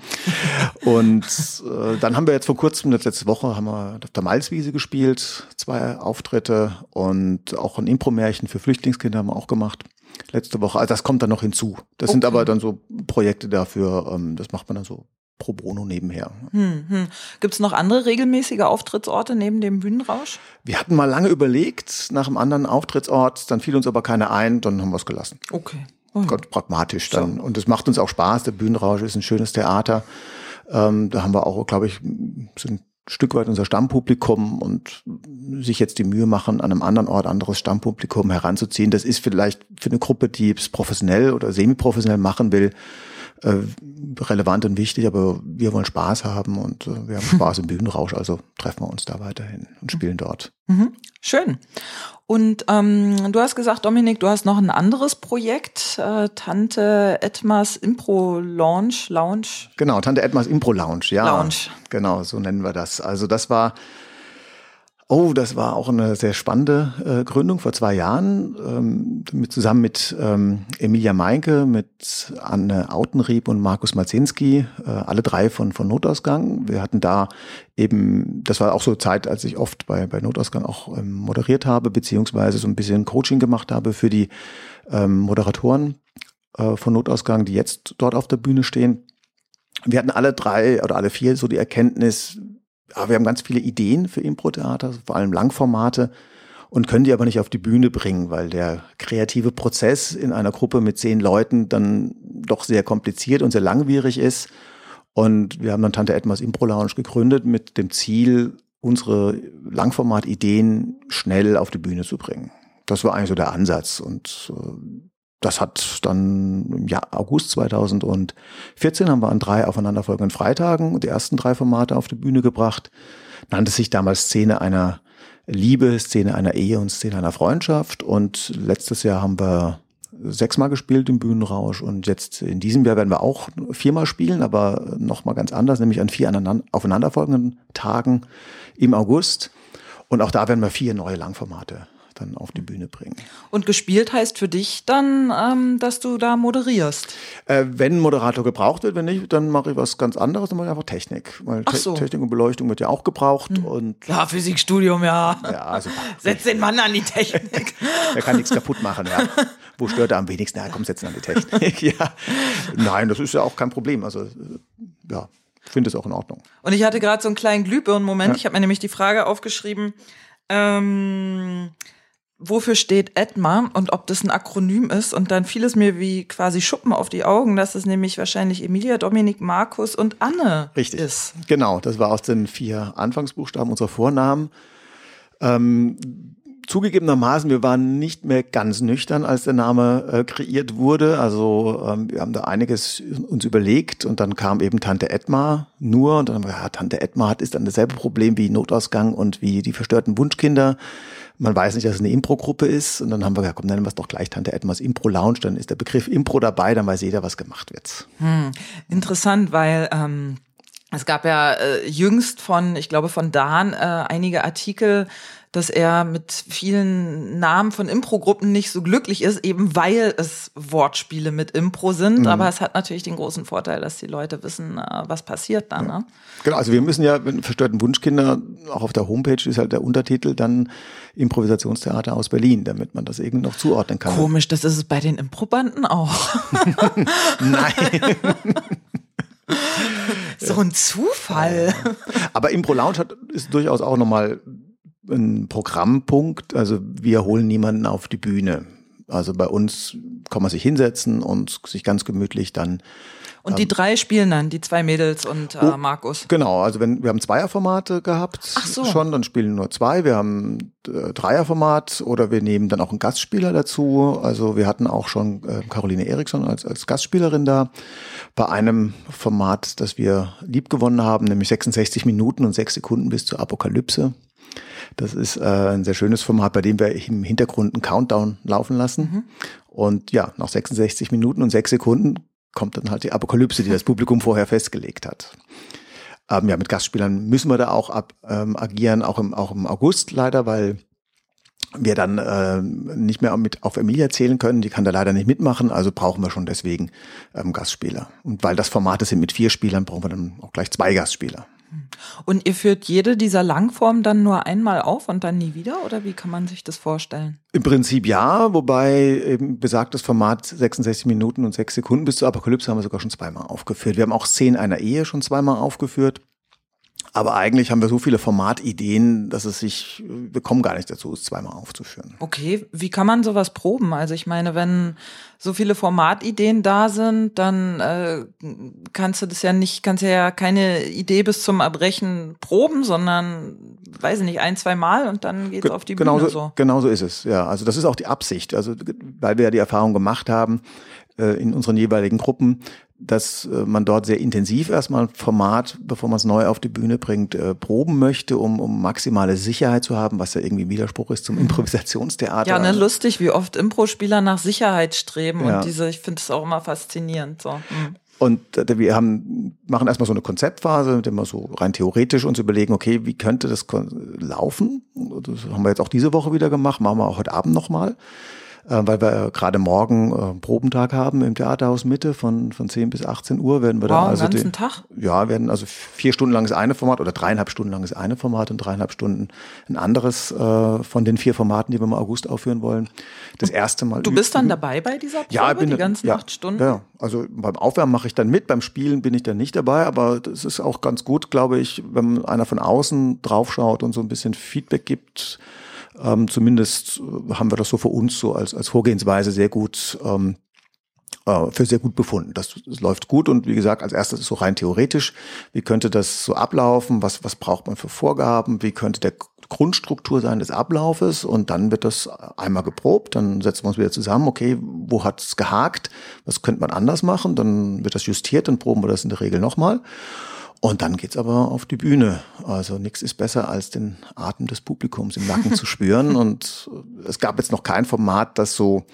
Und äh, dann haben wir jetzt vor kurzem, letzte Woche, haben wir auf der Malzwiese gespielt, zwei Auftritte und auch ein Impro-Märchen für Flüchtlingskinder haben wir auch gemacht. Letzte Woche. Also das kommt dann noch hinzu. Das okay. sind aber dann so Projekte dafür, ähm, das macht man dann so pro bono nebenher. Hm, hm. Gibt es noch andere regelmäßige Auftrittsorte neben dem Bühnenrausch? Wir hatten mal lange überlegt nach einem anderen Auftrittsort, dann fiel uns aber keiner ein, dann haben wir es gelassen. Okay. Oh. Ganz pragmatisch dann. So. Und es macht uns auch Spaß. Der Bühnenrausch ist ein schönes Theater. Ähm, da haben wir auch, glaube ich, so ein Stück weit unser Stammpublikum und sich jetzt die Mühe machen, an einem anderen Ort anderes Stammpublikum heranzuziehen. Das ist vielleicht für eine Gruppe, die es professionell oder semi-professionell machen will, äh, relevant und wichtig, aber wir wollen Spaß haben und äh, wir haben Spaß im Bühnenrausch, also treffen wir uns da weiterhin und spielen dort. Mhm. Schön. Und ähm, du hast gesagt, Dominik, du hast noch ein anderes Projekt, äh, Tante Edmas Impro Lounge, Lounge. Genau, Tante Edmas Impro Lounge, ja. Lounge. Genau, so nennen wir das. Also das war Oh, das war auch eine sehr spannende äh, Gründung vor zwei Jahren, ähm, mit, zusammen mit ähm, Emilia Meinke, mit Anne Autenrieb und Markus Malzinski, äh, alle drei von, von Notausgang. Wir hatten da eben, das war auch so Zeit, als ich oft bei, bei Notausgang auch ähm, moderiert habe, beziehungsweise so ein bisschen Coaching gemacht habe für die ähm, Moderatoren äh, von Notausgang, die jetzt dort auf der Bühne stehen. Wir hatten alle drei oder alle vier so die Erkenntnis, ja, wir haben ganz viele Ideen für Impro-Theater, vor allem Langformate, und können die aber nicht auf die Bühne bringen, weil der kreative Prozess in einer Gruppe mit zehn Leuten dann doch sehr kompliziert und sehr langwierig ist. Und wir haben dann Tante Edmas Impro Lounge gegründet mit dem Ziel, unsere Langformat-Ideen schnell auf die Bühne zu bringen. Das war eigentlich so der Ansatz. Und äh, das hat dann im Jahr August 2014 haben wir an drei aufeinanderfolgenden Freitagen die ersten drei Formate auf die Bühne gebracht. Nannte sich damals Szene einer Liebe, Szene einer Ehe und Szene einer Freundschaft. Und letztes Jahr haben wir sechsmal gespielt im Bühnenrausch und jetzt in diesem Jahr werden wir auch viermal spielen, aber nochmal ganz anders, nämlich an vier aufeinanderfolgenden Tagen im August. Und auch da werden wir vier neue Langformate dann auf die Bühne bringen. Und gespielt heißt für dich dann, ähm, dass du da moderierst? Äh, wenn ein Moderator gebraucht wird, wenn nicht, dann mache ich was ganz anderes, dann mache ich einfach Technik. Weil Te so. Technik und Beleuchtung wird ja auch gebraucht. Hm. Und ja, Physikstudium, ja. ja super. Setz den Mann an die Technik. er kann nichts kaputt machen, ja. Wo stört er am wenigsten? Na, komm, setz ihn an die Technik. ja. Nein, das ist ja auch kein Problem. Also, ja, finde es auch in Ordnung. Und ich hatte gerade so einen kleinen Glühbirnen-Moment. Ja. Ich habe mir nämlich die Frage aufgeschrieben, ähm, wofür steht EDMA und ob das ein Akronym ist. Und dann fiel es mir wie quasi Schuppen auf die Augen, dass es nämlich wahrscheinlich Emilia, Dominik, Markus und Anne Richtig. ist. Genau, das war aus den vier Anfangsbuchstaben unserer Vornamen. Ähm, zugegebenermaßen, wir waren nicht mehr ganz nüchtern, als der Name äh, kreiert wurde. Also ähm, wir haben da einiges uns überlegt und dann kam eben Tante Edma nur und dann haben wir, ja, Tante Edma hat ist dann dasselbe Problem wie Notausgang und wie die verstörten Wunschkinder. Man weiß nicht, dass es eine Impro-Gruppe ist und dann haben wir gesagt, komm, nennen wir es doch gleich Tante Edmas Impro Lounge, dann ist der Begriff Impro dabei, dann weiß jeder, was gemacht wird. Hm, interessant, weil ähm, es gab ja äh, jüngst von, ich glaube von Dan, äh, einige Artikel dass er mit vielen Namen von Impro-Gruppen nicht so glücklich ist, eben weil es Wortspiele mit Impro sind. Mhm. Aber es hat natürlich den großen Vorteil, dass die Leute wissen, äh, was passiert dann. Ne? Genau, also wir müssen ja, wenn verstörten Wunschkinder, auch auf der Homepage ist halt der Untertitel dann Improvisationstheater aus Berlin, damit man das irgendwie noch zuordnen kann. Komisch, das ist es bei den Improbanden auch. Nein. so ein Zufall. Aber Impro Lounge hat, ist durchaus auch nochmal ein Programmpunkt. Also wir holen niemanden auf die Bühne. Also bei uns kann man sich hinsetzen und sich ganz gemütlich dann und die ähm, drei spielen dann, die zwei Mädels und äh, oh, Markus. Genau, also wenn wir haben Zweierformate gehabt Ach so. schon, dann spielen nur zwei. Wir haben äh, Dreierformat oder wir nehmen dann auch einen Gastspieler dazu. Also wir hatten auch schon äh, Caroline Eriksson als, als Gastspielerin da. Bei einem Format, das wir lieb gewonnen haben, nämlich 66 Minuten und sechs Sekunden bis zur Apokalypse. Das ist äh, ein sehr schönes Format, bei dem wir im Hintergrund einen Countdown laufen lassen. Mhm. Und ja, nach 66 Minuten und sechs Sekunden kommt dann halt die Apokalypse, die das Publikum vorher festgelegt hat. Ähm, ja, mit Gastspielern müssen wir da auch ab, ähm, agieren, auch im, auch im August leider, weil wir dann äh, nicht mehr mit auf Emilia zählen können, die kann da leider nicht mitmachen, also brauchen wir schon deswegen ähm, Gastspieler. Und weil das Formate sind mit vier Spielern, brauchen wir dann auch gleich zwei Gastspieler. Und ihr führt jede dieser Langformen dann nur einmal auf und dann nie wieder? Oder wie kann man sich das vorstellen? Im Prinzip ja, wobei eben besagtes Format 66 Minuten und 6 Sekunden bis zur Apokalypse haben wir sogar schon zweimal aufgeführt. Wir haben auch Szenen einer Ehe schon zweimal aufgeführt. Aber eigentlich haben wir so viele Formatideen, dass es sich, wir kommen gar nicht dazu, es zweimal aufzuführen. Okay, wie kann man sowas proben? Also ich meine, wenn so viele Formatideen da sind, dann äh, kannst du das ja nicht, kannst ja keine Idee bis zum Erbrechen proben, sondern weiß ich nicht, ein, zwei Mal und dann geht's Ge auf die Bühne genauso, so. Genau so ist es, ja. Also das ist auch die Absicht. Also weil wir ja die Erfahrung gemacht haben, äh, in unseren jeweiligen Gruppen, dass äh, man dort sehr intensiv erstmal ein Format, bevor man es neu auf die Bühne bringt, äh, proben möchte, um, um maximale Sicherheit zu haben, was ja irgendwie Widerspruch ist zum Improvisationstheater. Ja, ne, lustig, wie oft Impro-Spieler nach Sicherheit streben ja. und diese, ich finde es auch immer faszinierend. So. Mhm. Und wir haben, machen erstmal so eine Konzeptphase, mit dem wir so rein theoretisch uns überlegen, okay, wie könnte das laufen? Das haben wir jetzt auch diese Woche wieder gemacht, machen wir auch heute Abend nochmal äh, weil wir gerade morgen äh, Probentag haben im Theaterhaus Mitte von, von 10 bis 18 Uhr werden wir wow, dann also den ganzen Tag? Ja, werden also vier Stunden lang ist eine Format oder dreieinhalb Stunden lang ist eine Format und dreieinhalb Stunden ein anderes äh, von den vier Formaten, die wir im August aufführen wollen. Das erste Mal. Du bist dann dabei bei dieser Probe, ja, bin, die ganzen ja, acht Stunden? Ja, also beim Aufwärmen mache ich dann mit, beim Spielen bin ich dann nicht dabei, aber das ist auch ganz gut, glaube ich, wenn einer von außen draufschaut und so ein bisschen Feedback gibt ähm, zumindest äh, haben wir das so für uns so als, als Vorgehensweise sehr gut ähm, äh, für sehr gut befunden. Das, das läuft gut und wie gesagt, als erstes ist so rein theoretisch, wie könnte das so ablaufen, was, was braucht man für Vorgaben, wie könnte der Grundstruktur sein des Ablaufes? Und dann wird das einmal geprobt, dann setzen wir uns wieder zusammen, okay, wo hat es gehakt, was könnte man anders machen, dann wird das justiert, dann proben wir das in der Regel nochmal. Und dann geht's aber auf die Bühne. Also nichts ist besser, als den Atem des Publikums im Nacken zu spüren. Und es gab jetzt noch kein Format, das so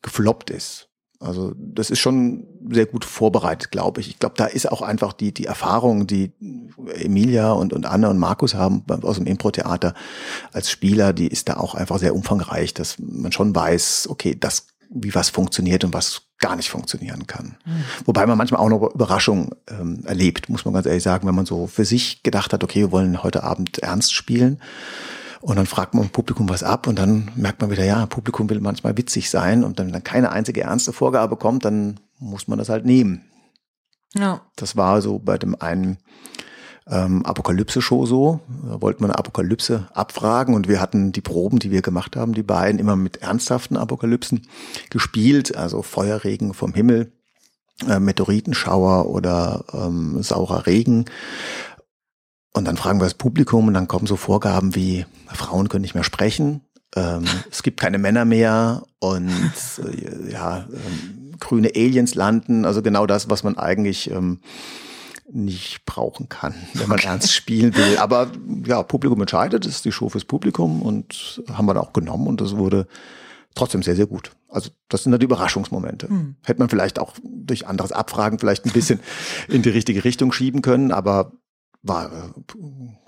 gefloppt ist. Also das ist schon sehr gut vorbereitet, glaube ich. Ich glaube, da ist auch einfach die, die Erfahrung, die Emilia und, und Anne und Markus haben aus dem Impro-Theater als Spieler, die ist da auch einfach sehr umfangreich, dass man schon weiß, okay, das, wie was funktioniert und was gar nicht funktionieren kann. Mhm. Wobei man manchmal auch noch Überraschungen ähm, erlebt, muss man ganz ehrlich sagen, wenn man so für sich gedacht hat, okay, wir wollen heute Abend ernst spielen. Und dann fragt man im Publikum was ab und dann merkt man wieder, ja, Publikum will manchmal witzig sein und dann, wenn dann keine einzige ernste Vorgabe kommt, dann muss man das halt nehmen. Ja. Das war so bei dem einen ähm, Apokalypse-Show so. Da wollten wir eine Apokalypse abfragen und wir hatten die Proben, die wir gemacht haben, die beiden immer mit ernsthaften Apokalypsen gespielt, also Feuerregen vom Himmel, äh, Meteoritenschauer oder ähm, saurer Regen. Und dann fragen wir das Publikum und dann kommen so Vorgaben wie, Frauen können nicht mehr sprechen, ähm, es gibt keine Männer mehr und äh, ja, ähm, grüne Aliens landen, also genau das, was man eigentlich ähm, nicht brauchen kann, wenn man okay. ernst spielen will. Aber ja, Publikum entscheidet, das ist die Show fürs Publikum und haben wir da auch genommen und das wurde trotzdem sehr, sehr gut. Also das sind dann die Überraschungsmomente. Hm. Hätte man vielleicht auch durch anderes Abfragen vielleicht ein bisschen in die richtige Richtung schieben können, aber war äh,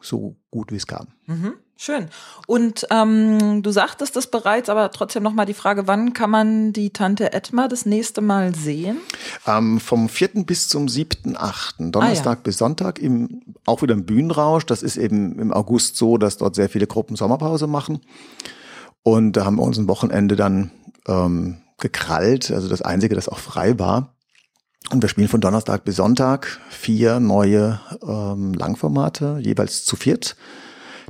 so gut, wie es kam. Mhm. Schön. Und ähm, du sagtest das bereits, aber trotzdem noch mal die Frage, wann kann man die Tante Edma das nächste Mal sehen? Ähm, vom 4. bis zum 7.8. Donnerstag ah, ja. bis Sonntag im, auch wieder im Bühnenrausch. Das ist eben im August so, dass dort sehr viele Gruppen Sommerpause machen. Und da haben wir uns ein Wochenende dann ähm, gekrallt, also das Einzige, das auch frei war. Und wir spielen von Donnerstag bis Sonntag vier neue ähm, Langformate, jeweils zu viert.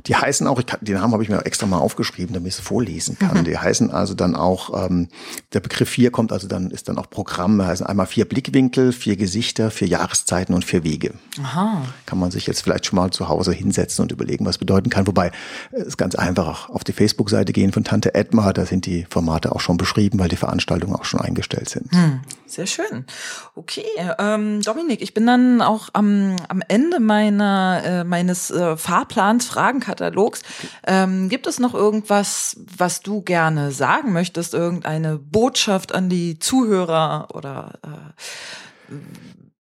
Die heißen auch, ich kann, den Namen habe ich mir extra mal aufgeschrieben, damit ich es vorlesen kann. Mhm. Die heißen also dann auch, ähm, der Begriff vier kommt also dann, ist dann auch Programm, heißen einmal vier Blickwinkel, vier Gesichter, vier Jahreszeiten und vier Wege. Aha. Kann man sich jetzt vielleicht schon mal zu Hause hinsetzen und überlegen, was bedeuten kann. Wobei es ist ganz einfach auf die Facebook-Seite gehen von Tante Edma, da sind die Formate auch schon beschrieben, weil die Veranstaltungen auch schon eingestellt sind. Hm. Sehr schön. Okay, ähm, Dominik, ich bin dann auch am, am Ende meiner äh, meines äh, Fahrplans Fragen Katalogs. Ähm, gibt es noch irgendwas, was du gerne sagen möchtest? Irgendeine Botschaft an die Zuhörer oder äh,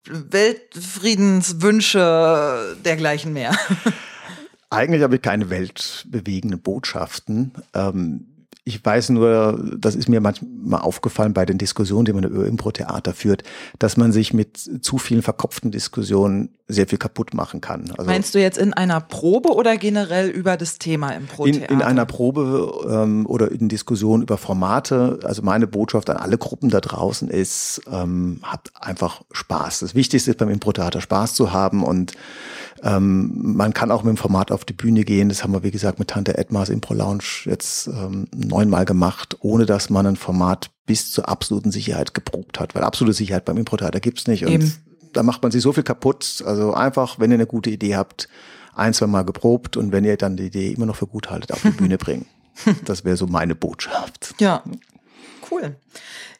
Weltfriedenswünsche dergleichen mehr? Eigentlich habe ich keine weltbewegenden Botschaften. Ähm, ich weiß nur, das ist mir manchmal aufgefallen bei den Diskussionen, die man über Impro-Theater führt, dass man sich mit zu vielen verkopften Diskussionen sehr viel kaputt machen kann. Also Meinst du jetzt in einer Probe oder generell über das Thema Impro-Theater? In, in, einer Probe ähm, oder in Diskussionen über Formate. Also meine Botschaft an alle Gruppen da draußen ist, ähm, habt einfach Spaß. Das Wichtigste ist beim Impro-Theater Spaß zu haben und ähm, man kann auch mit dem Format auf die Bühne gehen. Das haben wir, wie gesagt, mit Tante Edmas Impro Lounge jetzt ähm, neunmal gemacht, ohne dass man ein Format bis zur absoluten Sicherheit geprobt hat. Weil absolute Sicherheit beim Impro-Theater gibt's nicht. Und Eben. Da macht man sich so viel kaputt. Also einfach, wenn ihr eine gute Idee habt, ein, zwei Mal geprobt und wenn ihr dann die Idee immer noch für gut haltet, auf die Bühne bringen. Das wäre so meine Botschaft. Ja, Cool.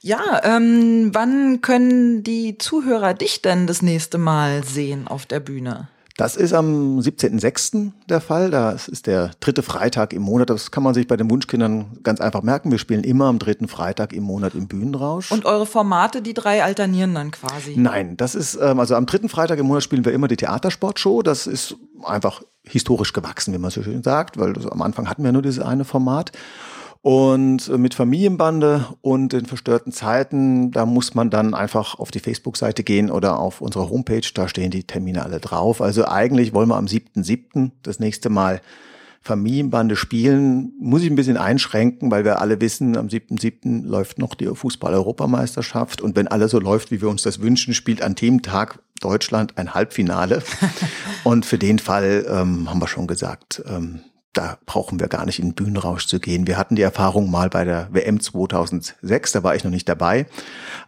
Ja, ähm, wann können die Zuhörer dich denn das nächste Mal sehen auf der Bühne? Das ist am 17.06. der Fall. Das ist der dritte Freitag im Monat. Das kann man sich bei den Wunschkindern ganz einfach merken. Wir spielen immer am dritten Freitag im Monat im Bühnenrausch. Und eure Formate, die drei alternieren dann quasi? Nein, das ist, ähm, also am dritten Freitag im Monat spielen wir immer die Theatersportshow. Das ist einfach historisch gewachsen, wie man so schön sagt, weil am Anfang hatten wir nur dieses eine Format. Und mit Familienbande und den verstörten Zeiten, da muss man dann einfach auf die Facebook-Seite gehen oder auf unsere Homepage, da stehen die Termine alle drauf. Also eigentlich wollen wir am 7.7. das nächste Mal Familienbande spielen. Muss ich ein bisschen einschränken, weil wir alle wissen, am 7.7. läuft noch die Fußball-Europameisterschaft. Und wenn alles so läuft, wie wir uns das wünschen, spielt an dem Tag Deutschland ein Halbfinale. und für den Fall ähm, haben wir schon gesagt, ähm, da brauchen wir gar nicht in den Bühnenrausch zu gehen. Wir hatten die Erfahrung mal bei der WM 2006, da war ich noch nicht dabei,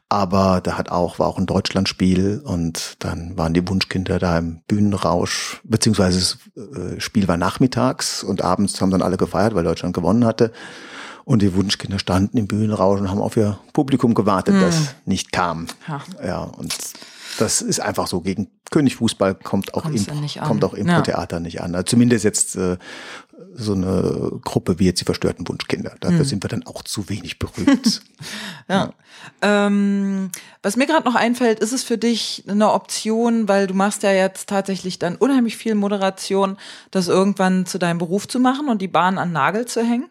aber da hat auch, war auch ein Deutschlandspiel und dann waren die Wunschkinder da im Bühnenrausch, beziehungsweise das äh, Spiel war nachmittags und abends haben dann alle gefeiert, weil Deutschland gewonnen hatte. Und die Wunschkinder standen im Bühnenrausch und haben auf ihr Publikum gewartet, hm. das nicht kam. Ja. ja, und das ist einfach so. Gegen König Fußball kommt auch, Impro, kommt auch Impro-Theater ja. nicht an. Also zumindest jetzt äh, so eine Gruppe wie jetzt die verstörten Wunschkinder. Dafür hm. sind wir dann auch zu wenig berühmt. ja. ja. Ähm, was mir gerade noch einfällt, ist es für dich eine Option, weil du machst ja jetzt tatsächlich dann unheimlich viel Moderation, das irgendwann zu deinem Beruf zu machen und die Bahn an Nagel zu hängen?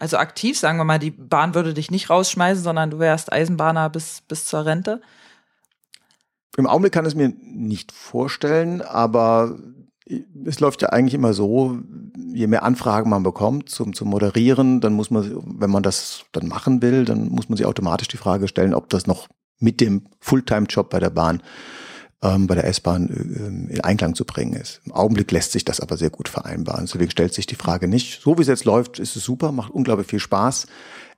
Also aktiv, sagen wir mal, die Bahn würde dich nicht rausschmeißen, sondern du wärst Eisenbahner bis, bis zur Rente. Im Augenblick kann ich es mir nicht vorstellen, aber es läuft ja eigentlich immer so, je mehr Anfragen man bekommt zum, zum Moderieren, dann muss man, wenn man das dann machen will, dann muss man sich automatisch die Frage stellen, ob das noch mit dem Fulltime-Job bei der Bahn, ähm, bei der S-Bahn äh, in Einklang zu bringen ist. Im Augenblick lässt sich das aber sehr gut vereinbaren. Deswegen stellt sich die Frage nicht. So wie es jetzt läuft, ist es super, macht unglaublich viel Spaß.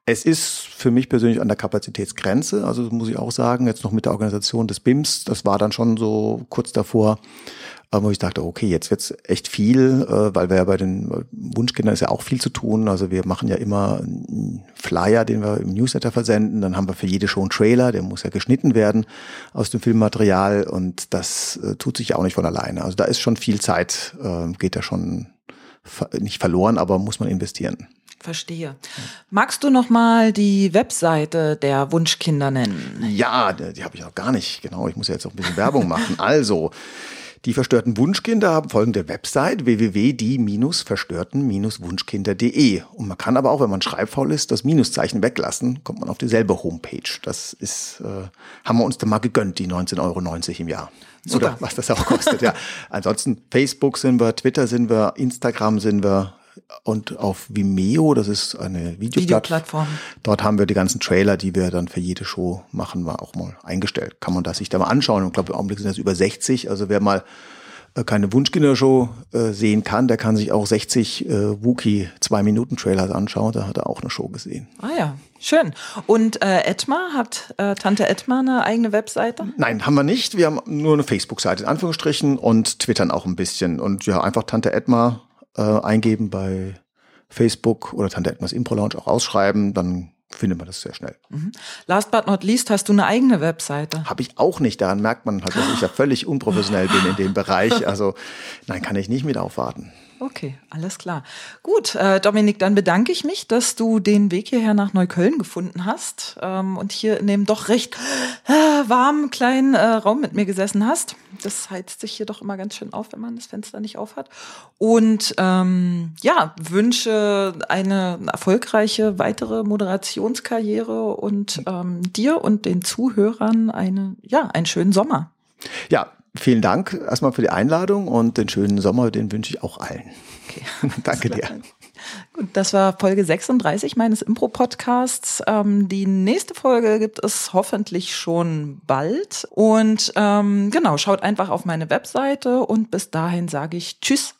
Es ist für mich persönlich an der Kapazitätsgrenze, also muss ich auch sagen, jetzt noch mit der Organisation des BIMs, das war dann schon so kurz davor, äh, wo ich dachte, okay, jetzt wird's echt viel, äh, weil wir ja bei den Wunschkindern ist ja auch viel zu tun. Also wir machen ja immer einen Flyer, den wir im Newsletter versenden. Dann haben wir für jede Show einen Trailer, der muss ja geschnitten werden aus dem Filmmaterial und das äh, tut sich ja auch nicht von alleine. Also da ist schon viel Zeit, geht da schon nicht verloren, aber muss man investieren. Verstehe. Magst du noch mal die Webseite der Wunschkinder nennen? Ja, die, habe ich auch gar nicht. Genau, ich muss ja jetzt auch ein bisschen Werbung machen. Also, die verstörten Wunschkinder haben folgende Website www.die-verstörten-wunschkinder.de. Und man kann aber auch, wenn man schreibfaul ist, das Minuszeichen weglassen, kommt man auf dieselbe Homepage. Das ist, äh, haben wir uns dann mal gegönnt, die 19,90 Euro im Jahr. Super. Oder was das auch kostet, ja. Ansonsten Facebook sind wir, Twitter sind wir, Instagram sind wir, und auf Vimeo, das ist eine Videoplattform. Dort haben wir die ganzen Trailer, die wir dann für jede Show machen, war auch mal eingestellt. Kann man das sich da mal anschauen. Und ich glaube, im Augenblick sind das über 60. Also wer mal äh, keine Wunschkindershow äh, sehen kann, der kann sich auch 60 äh, Wookie zwei Minuten Trailers anschauen. Da hat er auch eine Show gesehen. Ah ja, schön. Und äh, Edmar hat äh, Tante Edmar eine eigene Webseite? Nein, haben wir nicht. Wir haben nur eine Facebook-Seite in Anführungsstrichen und twittern auch ein bisschen. Und ja, einfach Tante Edmar äh, eingeben bei Facebook oder Tante Edmas Impro Lounge auch ausschreiben, dann findet man das sehr schnell. Mhm. Last but not least, hast du eine eigene Webseite? Habe ich auch nicht. Daran merkt man halt, dass ich ja völlig unprofessionell bin in dem Bereich. Also nein, kann ich nicht mit aufwarten. Okay, alles klar. Gut, äh, Dominik, dann bedanke ich mich, dass du den Weg hierher nach Neukölln gefunden hast ähm, und hier in dem doch recht äh, warmen kleinen äh, Raum mit mir gesessen hast. Das heizt sich hier doch immer ganz schön auf, wenn man das Fenster nicht aufhat. Und ähm, ja, wünsche eine erfolgreiche weitere Moderationskarriere und ähm, dir und den Zuhörern eine, ja, einen schönen Sommer. Ja, vielen Dank erstmal für die Einladung und den schönen Sommer, den wünsche ich auch allen. Okay. Danke dir. Gut, das war Folge 36 meines Impro-Podcasts. Ähm, die nächste Folge gibt es hoffentlich schon bald. Und ähm, genau, schaut einfach auf meine Webseite und bis dahin sage ich Tschüss